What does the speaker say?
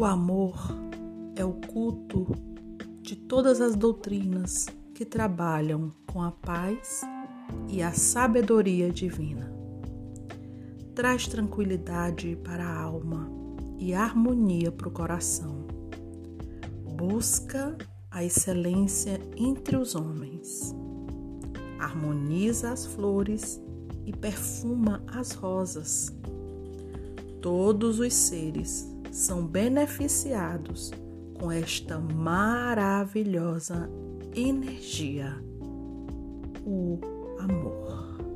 O amor é o culto de todas as doutrinas que trabalham com a paz e a sabedoria divina. Traz tranquilidade para a alma e harmonia para o coração. Busca a excelência entre os homens. Harmoniza as flores e perfuma as rosas. Todos os seres são beneficiados com esta maravilhosa energia, o amor.